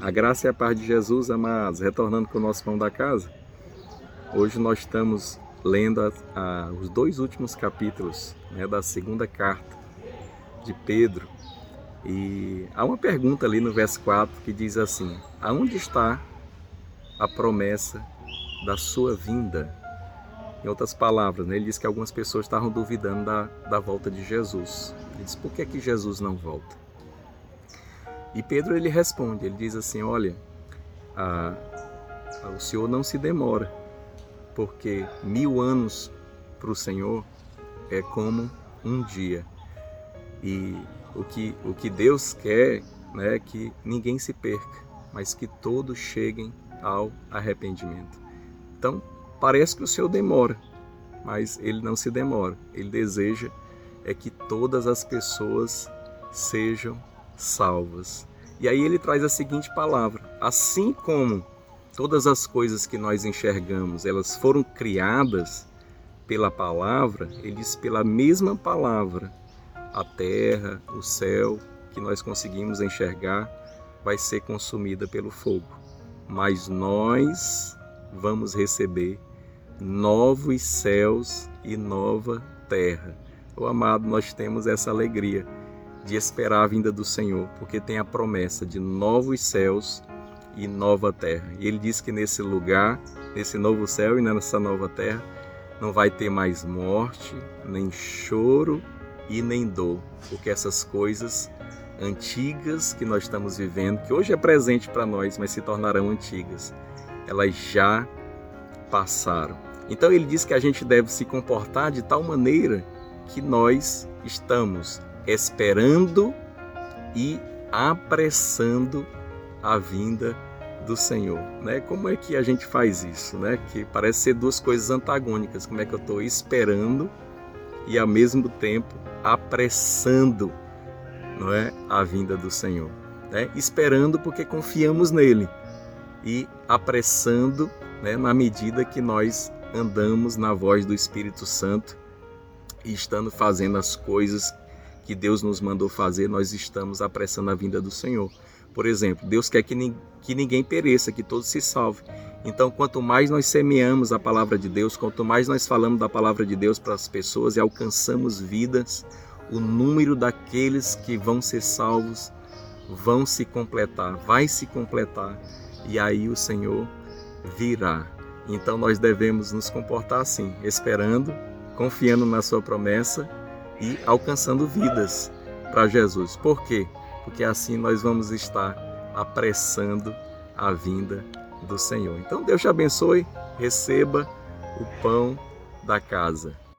A graça e a paz de Jesus, amados, retornando com o nosso pão da casa. Hoje nós estamos lendo a, a, os dois últimos capítulos né, da segunda carta de Pedro. E há uma pergunta ali no verso 4 que diz assim: Aonde está a promessa da sua vinda? Em outras palavras, né, ele diz que algumas pessoas estavam duvidando da, da volta de Jesus. Ele diz: Por que, é que Jesus não volta? E Pedro ele responde, ele diz assim, olha, a, a, o Senhor não se demora, porque mil anos para o Senhor é como um dia. E o que, o que Deus quer né, é que ninguém se perca, mas que todos cheguem ao arrependimento. Então, parece que o Senhor demora, mas Ele não se demora. Ele deseja é que todas as pessoas sejam salvas. E aí ele traz a seguinte palavra: assim como todas as coisas que nós enxergamos, elas foram criadas pela palavra, ele diz pela mesma palavra, a terra, o céu que nós conseguimos enxergar vai ser consumida pelo fogo. Mas nós vamos receber novos céus e nova terra. O amado, nós temos essa alegria de esperar a vinda do Senhor, porque tem a promessa de novos céus e nova terra. E ele diz que nesse lugar, nesse novo céu e nessa nova terra, não vai ter mais morte, nem choro e nem dor, porque essas coisas antigas que nós estamos vivendo, que hoje é presente para nós, mas se tornarão antigas, elas já passaram. Então ele diz que a gente deve se comportar de tal maneira que nós estamos esperando e apressando a vinda do Senhor, né? Como é que a gente faz isso, né? Que parece ser duas coisas antagônicas. Como é que eu estou esperando e ao mesmo tempo apressando, não é, a vinda do Senhor, né? Esperando porque confiamos nele e apressando, né, na medida que nós andamos na voz do Espírito Santo e estando fazendo as coisas que Deus nos mandou fazer, nós estamos apressando a vinda do Senhor. Por exemplo, Deus quer que, ni que ninguém pereça, que todos se salvem. Então, quanto mais nós semeamos a palavra de Deus, quanto mais nós falamos da palavra de Deus para as pessoas e alcançamos vidas, o número daqueles que vão ser salvos vão se completar, vai se completar, e aí o Senhor virá. Então nós devemos nos comportar assim, esperando, confiando na sua promessa e alcançando vidas para Jesus. Por quê? Porque assim nós vamos estar apressando a vinda do Senhor. Então Deus te abençoe, receba o pão da casa.